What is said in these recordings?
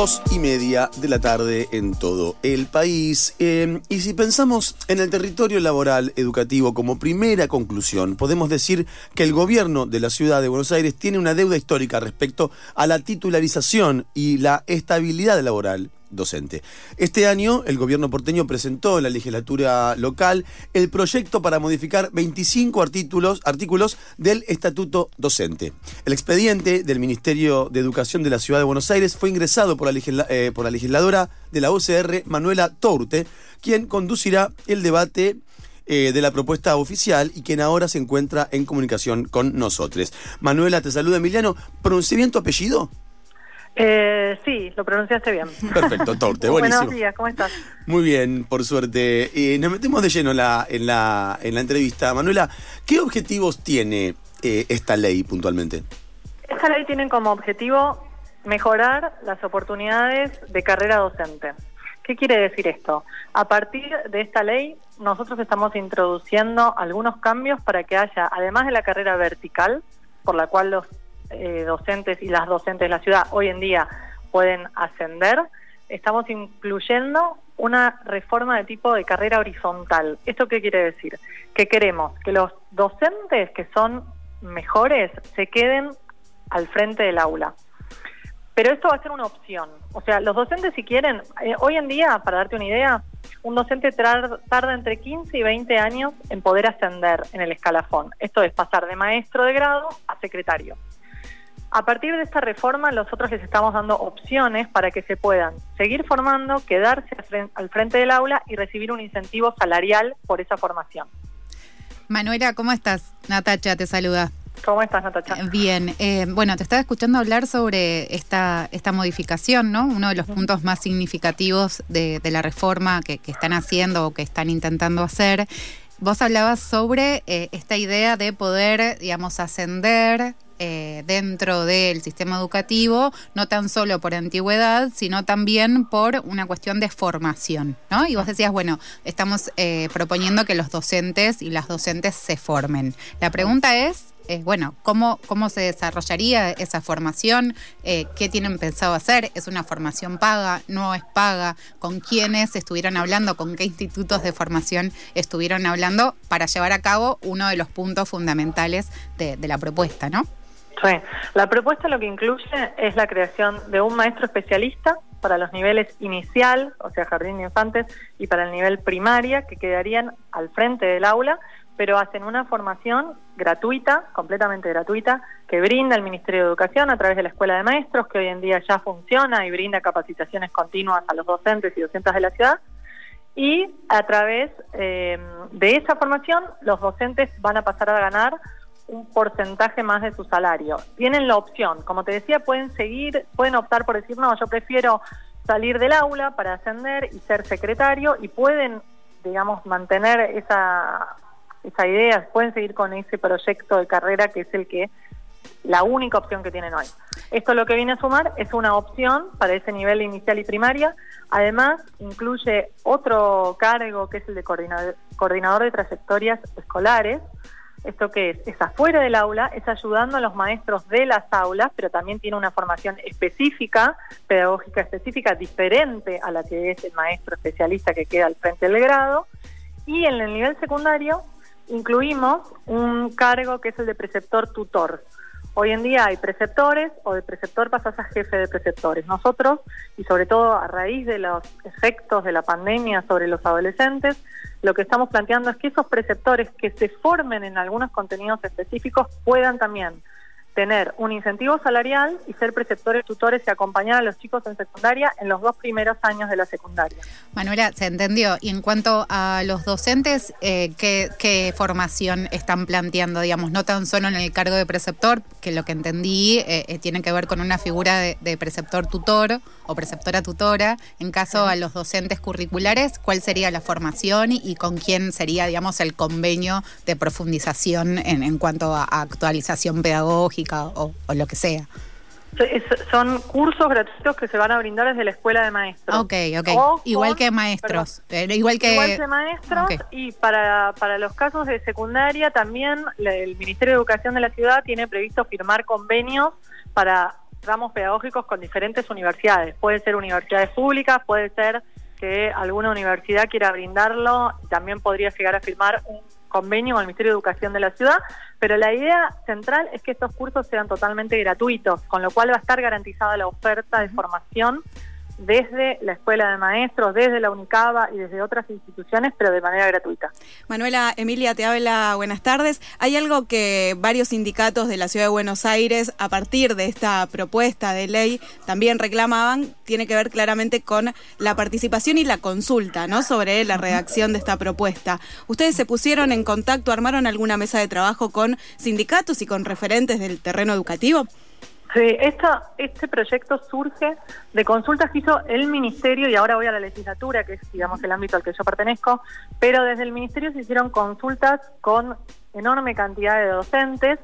Dos y media de la tarde en todo el país. Eh, y si pensamos en el territorio laboral educativo como primera conclusión, podemos decir que el gobierno de la ciudad de Buenos Aires tiene una deuda histórica respecto a la titularización y la estabilidad laboral docente. Este año el gobierno porteño presentó en la legislatura local el proyecto para modificar 25 artículos, del estatuto docente. El expediente del Ministerio de Educación de la Ciudad de Buenos Aires fue ingresado por la, eh, legisladora de la UCR, Manuela Tourte, quien conducirá el debate eh, de la propuesta oficial y quien ahora se encuentra en comunicación con nosotros. Manuela, te saluda Emiliano. ¿Pronunciamiento apellido? Eh, sí, lo pronunciaste bien. Perfecto, Torte, buenísimo. Buenos días, ¿cómo estás? Muy bien, por suerte. Eh, nos metemos de lleno en la, en, la, en la entrevista. Manuela, ¿qué objetivos tiene eh, esta ley puntualmente? Esta ley tiene como objetivo mejorar las oportunidades de carrera docente. ¿Qué quiere decir esto? A partir de esta ley, nosotros estamos introduciendo algunos cambios para que haya, además de la carrera vertical, por la cual los eh, docentes y las docentes de la ciudad hoy en día pueden ascender, estamos incluyendo una reforma de tipo de carrera horizontal. ¿Esto qué quiere decir? Que queremos que los docentes que son mejores se queden al frente del aula. Pero esto va a ser una opción. O sea, los docentes si quieren, eh, hoy en día, para darte una idea, un docente tarda entre 15 y 20 años en poder ascender en el escalafón. Esto es pasar de maestro de grado a secretario. A partir de esta reforma, nosotros les estamos dando opciones para que se puedan seguir formando, quedarse al frente del aula y recibir un incentivo salarial por esa formación. Manuela, ¿cómo estás? Natacha te saluda. ¿Cómo estás, Natacha? Bien, eh, bueno, te estaba escuchando hablar sobre esta, esta modificación, ¿no? Uno de los puntos más significativos de, la reforma que, están haciendo o que están intentando hacer. Vos hablabas sobre eh, esta idea de poder, digamos, ascender eh, dentro del sistema educativo, no tan solo por antigüedad, sino también por una cuestión de formación, ¿no? Y vos decías, bueno, estamos eh, proponiendo que los docentes y las docentes se formen. La pregunta es, eh, bueno, ¿cómo, ¿cómo se desarrollaría esa formación? ¿Qué tienen pensado hacer? ¿Es una formación paga? ¿No es paga? ¿Con quiénes estuvieron hablando? ¿Con qué institutos de formación estuvieron hablando para llevar a cabo uno de los puntos fundamentales de la propuesta, ¿no? Sí, la propuesta lo que incluye es la creación de un maestro especialista para los niveles inicial, o sea, jardín de infantes, y para el nivel primaria, que quedarían al frente del aula, pero hacen una formación gratuita, completamente gratuita, que brinda el Ministerio de Educación a través de la Escuela de Maestros, que hoy en día ya funciona y brinda capacitaciones continuas a los docentes y docentes de la ciudad. Y a través eh, de esa formación, los docentes van a pasar a ganar un porcentaje más de su salario. Tienen la opción, como te decía, pueden seguir, pueden optar por decir, no, yo prefiero salir del aula para ascender y ser secretario y pueden, digamos, mantener esa, esa idea, pueden seguir con ese proyecto de carrera que es el que, la única opción que tienen hoy. Esto lo que viene a sumar es una opción para ese nivel inicial y primaria. Además, incluye otro cargo que es el de coordinador, coordinador de trayectorias escolares, ¿Esto que es? Es afuera del aula, es ayudando a los maestros de las aulas, pero también tiene una formación específica, pedagógica específica, diferente a la que es el maestro especialista que queda al frente del grado. Y en el nivel secundario incluimos un cargo que es el de preceptor tutor. Hoy en día hay preceptores o de preceptor pasas a jefe de preceptores. Nosotros, y sobre todo a raíz de los efectos de la pandemia sobre los adolescentes, lo que estamos planteando es que esos preceptores que se formen en algunos contenidos específicos puedan también tener un incentivo salarial y ser preceptores, tutores y acompañar a los chicos en secundaria en los dos primeros años de la secundaria. Manuela, se entendió. Y en cuanto a los docentes, eh, ¿qué, formación están planteando? Digamos, no tan solo en el cargo de preceptor, que lo que entendí eh, eh, tiene que ver con una figura de, preceptor tutor o preceptora tutora. En caso a los docentes curriculares, ¿cuál sería la formación y, con quién sería, digamos, el convenio de profundización en, en cuanto a actualización pedagógica? o, lo que sea. Son cursos gratuitos que se van a brindar desde la escuela de maestros. Ok, ok. igual que maestros. Eh, igual que igual que maestros y para, para los casos de secundaria también el Ministerio de Educación de la ciudad tiene previsto firmar convenios para ramos pedagógicos con diferentes universidades. Puede ser universidades públicas, puede ser que alguna universidad quiera brindarlo, también podría llegar a firmar un convenio con el Ministerio de Educación de la ciudad, pero la idea central es que estos cursos sean totalmente gratuitos, con lo cual va a estar garantizada la oferta de formación desde la Escuela de Maestros, desde la UNICABA y desde otras instituciones, pero de manera gratuita. Manuela Emilia te habla, buenas tardes. Hay algo que varios sindicatos de la Ciudad de Buenos Aires, a partir de esta propuesta de ley, también reclamaban, tiene que ver claramente con la participación y la consulta, ¿no? Sobre la redacción de esta propuesta. ¿Ustedes se pusieron en contacto, armaron alguna mesa de trabajo con sindicatos y con referentes del terreno educativo? Sí, esta, este proyecto surge de consultas que hizo el Ministerio y ahora voy a la legislatura, que es, digamos, el ámbito al que yo pertenezco, pero desde el Ministerio se hicieron consultas con enorme cantidad de docentes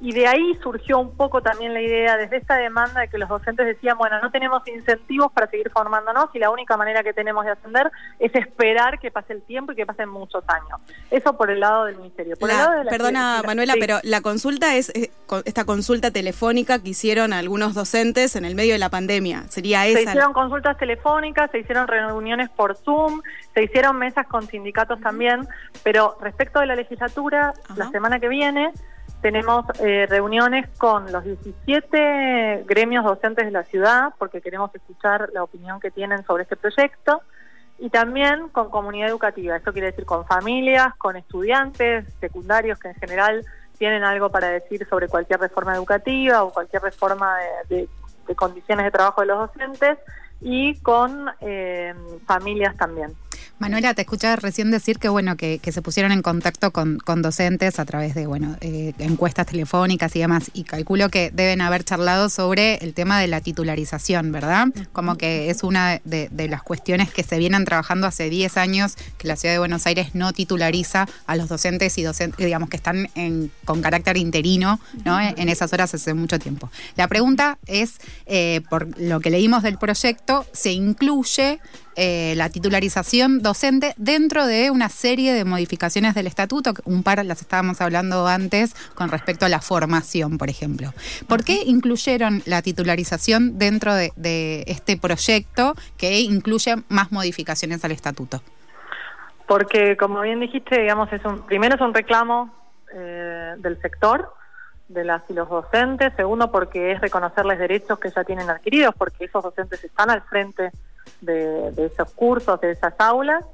y de ahí surgió un poco también la idea, desde esta demanda de que los docentes decían, bueno, no tenemos incentivos para seguir formándonos y la única manera que tenemos de ascender es esperar que pase el tiempo y que pasen muchos años. Eso por el lado del ministerio. perdona, Manuela, pero la consulta es eh, esta consulta telefónica que hicieron algunos docentes en el medio de la pandemia. ¿Sería esa? Se hicieron consultas telefónicas, se hicieron reuniones por Zoom, se hicieron mesas con sindicatos también, pero respecto de la legislatura, la semana que viene tenemos eh, reuniones con los 17 gremios docentes de la ciudad, porque queremos escuchar la opinión que tienen sobre este proyecto, y también con comunidad educativa. Esto quiere decir con familias, con estudiantes secundarios que en general tienen algo para decir sobre cualquier reforma educativa o cualquier reforma de, condiciones de trabajo de los docentes, y con eh, familias también. Manuela, te escuchaba recién decir que bueno que, se pusieron en contacto con, docentes a través de bueno eh, encuestas telefónicas y demás, y calculo que deben haber charlado sobre el tema de la titularización, ¿verdad? Como que es una de, las cuestiones que se vienen trabajando hace 10 años, que la Ciudad de Buenos Aires no titulariza a los docentes y docentes, digamos, que están con carácter interino, ¿no? En esas horas hace mucho tiempo. La pregunta es, eh, por lo que leímos del proyecto, ¿se incluye eh, la titularización docente dentro de una serie de modificaciones del estatuto, un par las estábamos hablando antes con respecto a la formación, por ejemplo. ¿Por qué incluyeron la titularización dentro de, este proyecto que incluye más modificaciones al estatuto? Porque, como bien dijiste, digamos, es un, primero es un reclamo eh, del sector, de las y los docentes, segundo porque es reconocerles derechos que ya tienen adquiridos, porque esos docentes están al frente de, esos cursos, de esas aulas,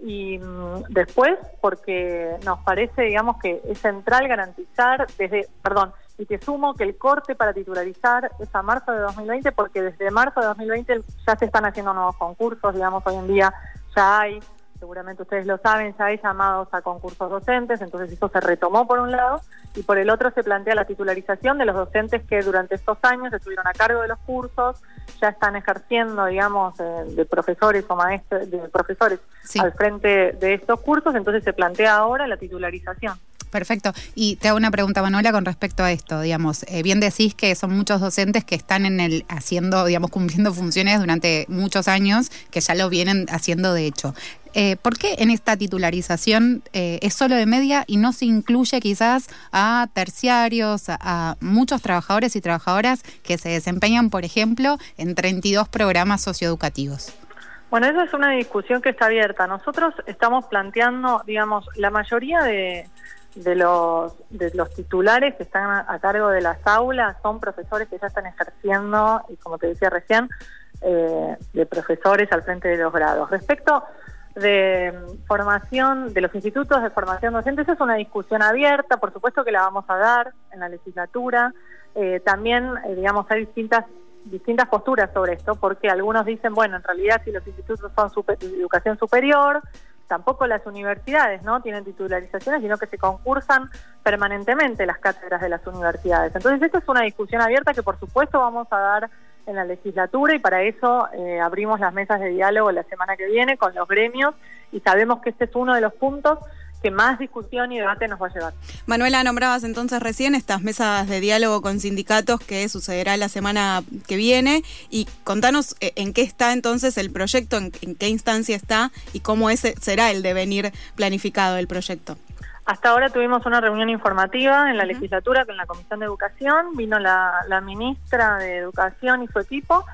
y mm, después porque nos parece, digamos, que es central garantizar desde, perdón, y te sumo que el corte para titularizar es a marzo de 2020 porque desde marzo de 2020 ya se están haciendo nuevos concursos, digamos, hoy en día ya hay seguramente ustedes lo saben, ya hay llamados a concursos docentes, entonces eso se retomó por un lado, y por el otro se plantea la titularización de los docentes que durante estos años estuvieron a cargo de los cursos, ya están ejerciendo, digamos, eh, de profesores o maestros, de profesores al frente de estos cursos, entonces se plantea ahora la titularización. Perfecto. Y te hago una pregunta, Manuela, con respecto a esto. Digamos, eh, bien decís que son muchos docentes que están en el haciendo, digamos, cumpliendo funciones durante muchos años, que ya lo vienen haciendo de hecho. Eh, ¿Por qué en esta titularización eh, es solo de media y no se incluye quizás a terciarios, a, muchos trabajadores y trabajadoras que se desempeñan, por ejemplo, en 32 programas socioeducativos? Bueno, esa es una discusión que está abierta. Nosotros estamos planteando, digamos, la mayoría de, los, de los titulares que están a, cargo de las aulas son profesores que ya están ejerciendo, y como te decía recién, eh, de profesores al frente de los grados. Respecto de formación, de los institutos de formación docente, esa es una discusión abierta, por supuesto que la vamos a dar en la legislatura. Eh, también, eh, digamos, hay distintas distintas posturas sobre esto, porque algunos dicen, bueno, en realidad si los institutos son de educación superior, tampoco las universidades no tienen titularizaciones, sino que se concursan permanentemente las cátedras de las universidades. Entonces, esta es una discusión abierta que por supuesto vamos a dar en la legislatura y para eso eh, abrimos las mesas de diálogo la semana que viene con los gremios y sabemos que este es uno de los puntos que más discusión y debate nos va a llevar. Manuela, nombrabas entonces recién estas mesas de diálogo con sindicatos que sucederá la semana que viene y contanos eh, en qué está entonces el proyecto, en, qué instancia está y cómo ese será el devenir planificado del proyecto. Hasta ahora tuvimos una reunión informativa en la legislatura con la Comisión de Educación, vino la, la ministra de Educación y su equipo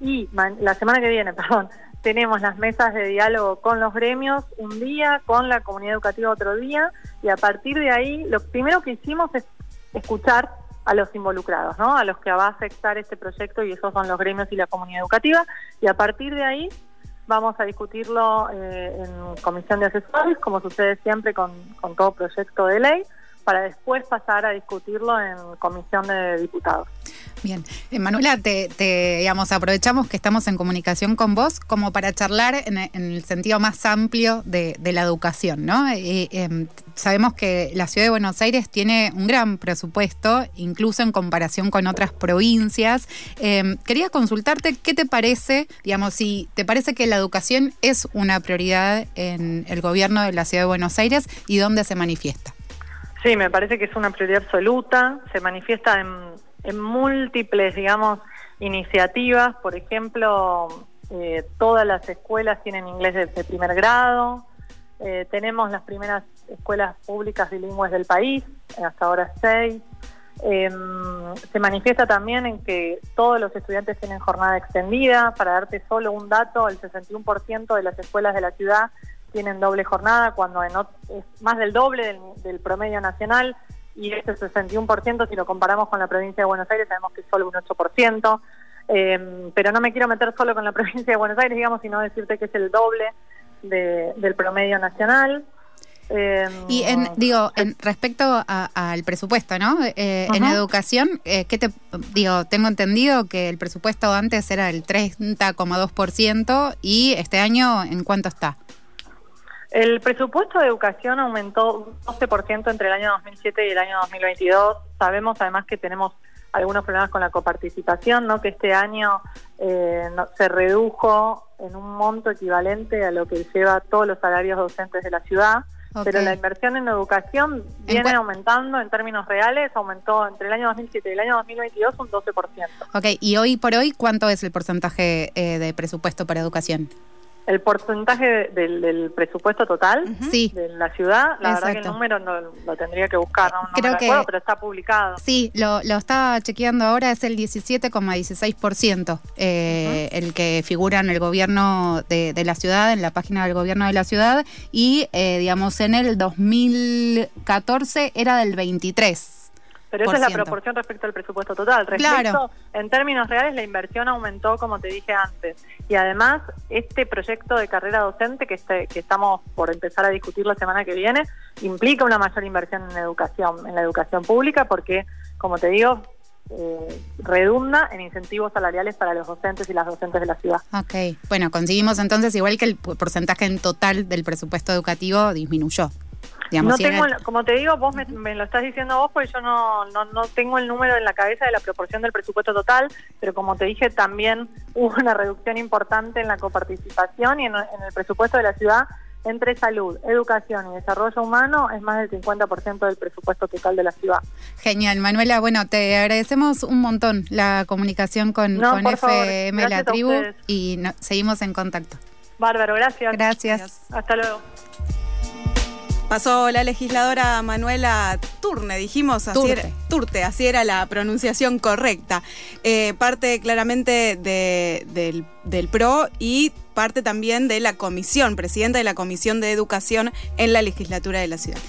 y la semana que viene, perdón, tenemos las mesas de diálogo con los gremios un día, con la comunidad educativa otro día, y a partir de ahí lo primero que hicimos es escuchar a los involucrados, ¿no? a los que va a afectar este proyecto y esos son los gremios y la comunidad educativa, y a partir de ahí vamos a discutirlo eh, en comisión de asesores, como sucede siempre con, con todo proyecto de ley, para después pasar a discutirlo en comisión de diputados. Bien, eh, Manuela, te, digamos, aprovechamos que estamos en comunicación con vos como para charlar en, el sentido más amplio de, la educación, ¿no? Em, sabemos que la ciudad de Buenos Aires tiene un gran presupuesto, incluso en comparación con otras provincias. Em, quería consultarte qué te parece, digamos, si te parece que la educación es una prioridad en el gobierno de la ciudad de Buenos Aires y dónde se manifiesta. Sí, me parece que es una prioridad absoluta, se manifiesta en, múltiples, digamos, iniciativas, por ejemplo, eh, todas las escuelas tienen inglés de, primer grado, eh, tenemos las primeras escuelas públicas bilingües del país, hasta ahora seis. Em, se manifiesta también en que todos los estudiantes tienen jornada extendida. Para darte solo un dato, el 61% de las escuelas de la ciudad tienen doble jornada, cuando es más del doble del, promedio nacional y ese 61% si lo comparamos con la provincia de Buenos Aires sabemos que es solo un 8%, em, pero no me quiero meter solo con la provincia de Buenos Aires, digamos, sino decirte que es el doble del promedio nacional. Em, y en, digo, en respecto al presupuesto, ¿no? Eh, en educación, eh, ¿qué te digo? Tengo entendido que el presupuesto antes era el 30,2% y este año, ¿en cuánto está? El presupuesto de educación aumentó un 12% entre el año 2007 y el año 2022. Sabemos además que tenemos algunos problemas con la coparticipación, ¿no? que este año eh, se redujo en un monto equivalente a lo que lleva todos los salarios docentes de la ciudad. Pero la inversión en educación viene aumentando en términos reales, aumentó entre el año 2007 y el año 2022 un 12%. Ok, y hoy por hoy, ¿cuánto es el porcentaje eh, de presupuesto para educación? El porcentaje del, presupuesto total de la ciudad, la verdad que el número no, lo tendría que buscar, no, Creo que, pero está publicado. Sí, lo, lo estaba chequeando ahora, es el 17,16% eh, el que figura en el gobierno de, la ciudad, en la página del gobierno de la ciudad, y eh, digamos en el 2014 era del 23%. Pero esa es la proporción respecto al presupuesto total. Respecto, en términos reales, la inversión aumentó, como te dije antes. Y además, este proyecto de carrera docente que, este, que estamos por empezar a discutir la semana que viene, implica una mayor inversión en educación, en la educación pública, porque, como te digo, eh, redunda en incentivos salariales para los docentes y las docentes de la ciudad. Ok, bueno, conseguimos entonces igual que el porcentaje en total del presupuesto educativo disminuyó no tengo, como te digo, vos me, lo estás diciendo vos, porque yo no, no, tengo el número en la cabeza de la proporción del presupuesto total, pero como te dije, también hubo una reducción importante en la coparticipación y en, el presupuesto de la ciudad entre salud, educación y desarrollo humano es más del 50% del presupuesto total de la ciudad. Genial, Manuela. Bueno, te agradecemos un montón la comunicación con, FM La Tribu y seguimos en contacto. Bárbaro, gracias. Gracias. Hasta luego. Pasó la legisladora Manuela Turne, dijimos, así Turte. Era, Turte, así era la pronunciación correcta. Eh, parte claramente del, del PRO y parte también de la comisión, presidenta de la Comisión de Educación en la legislatura de la ciudad.